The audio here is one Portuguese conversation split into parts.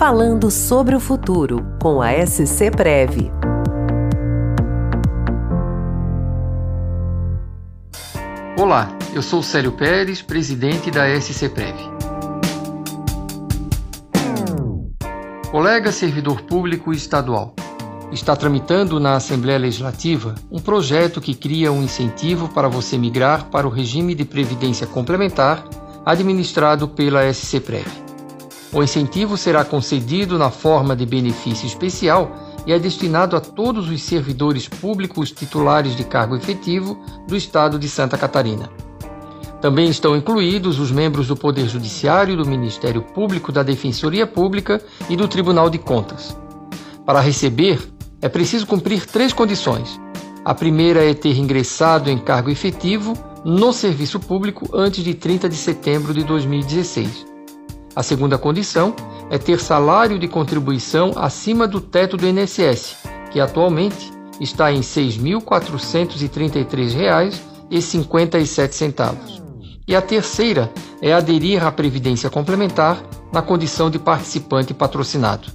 Falando sobre o futuro com a SC Prev. Olá, eu sou Célio Pérez, presidente da SC Prev. Colega servidor público estadual, está tramitando na Assembleia Legislativa um projeto que cria um incentivo para você migrar para o regime de previdência complementar administrado pela SC Prev. O incentivo será concedido na forma de benefício especial e é destinado a todos os servidores públicos titulares de cargo efetivo do Estado de Santa Catarina. Também estão incluídos os membros do Poder Judiciário, do Ministério Público, da Defensoria Pública e do Tribunal de Contas. Para receber, é preciso cumprir três condições. A primeira é ter ingressado em cargo efetivo no serviço público antes de 30 de setembro de 2016. A segunda condição é ter salário de contribuição acima do teto do INSS, que atualmente está em R$ 6.433,57. E a terceira é aderir à Previdência Complementar na condição de participante patrocinado.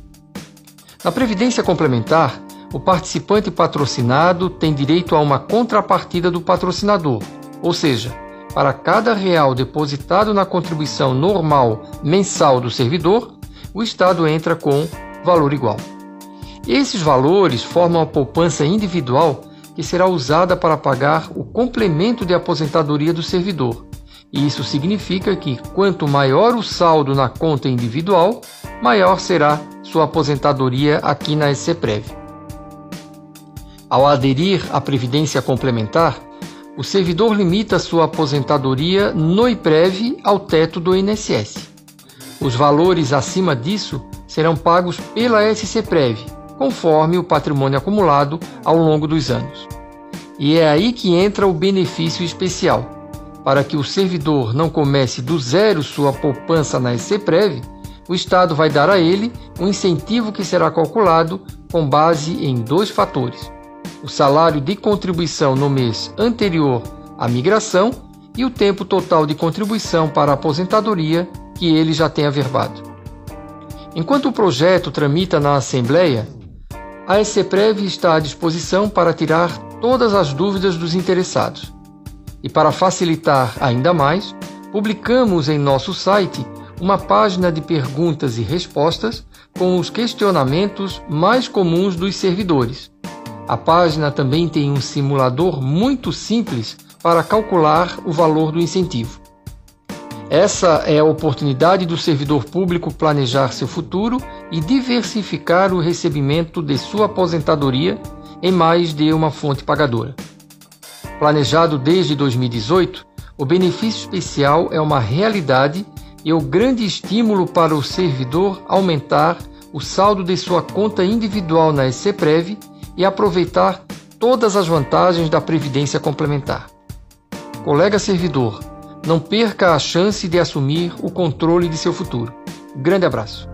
Na Previdência Complementar, o participante patrocinado tem direito a uma contrapartida do patrocinador, ou seja, para cada real depositado na contribuição normal mensal do servidor, o Estado entra com valor igual. Esses valores formam a poupança individual que será usada para pagar o complemento de aposentadoria do servidor, isso significa que quanto maior o saldo na conta individual, maior será sua aposentadoria aqui na SCPREV. Ao aderir à previdência complementar, o servidor limita sua aposentadoria no IPREV ao teto do INSS. Os valores acima disso serão pagos pela SCPREV, conforme o patrimônio acumulado ao longo dos anos. E é aí que entra o benefício especial para que o servidor não comece do zero sua poupança na SCPREV, o Estado vai dar a ele um incentivo que será calculado com base em dois fatores: o salário de contribuição no mês anterior à migração e o tempo total de contribuição para a aposentadoria que ele já tem averbado. Enquanto o projeto tramita na Assembleia, a SCPREV está à disposição para tirar todas as dúvidas dos interessados. E para facilitar ainda mais, publicamos em nosso site uma página de perguntas e respostas com os questionamentos mais comuns dos servidores. A página também tem um simulador muito simples para calcular o valor do incentivo. Essa é a oportunidade do servidor público planejar seu futuro e diversificar o recebimento de sua aposentadoria em mais de uma fonte pagadora. Planejado desde 2018, o benefício especial é uma realidade e o grande estímulo para o servidor aumentar o saldo de sua conta individual na SCPREV e aproveitar todas as vantagens da previdência complementar. Colega servidor, não perca a chance de assumir o controle de seu futuro. Grande abraço.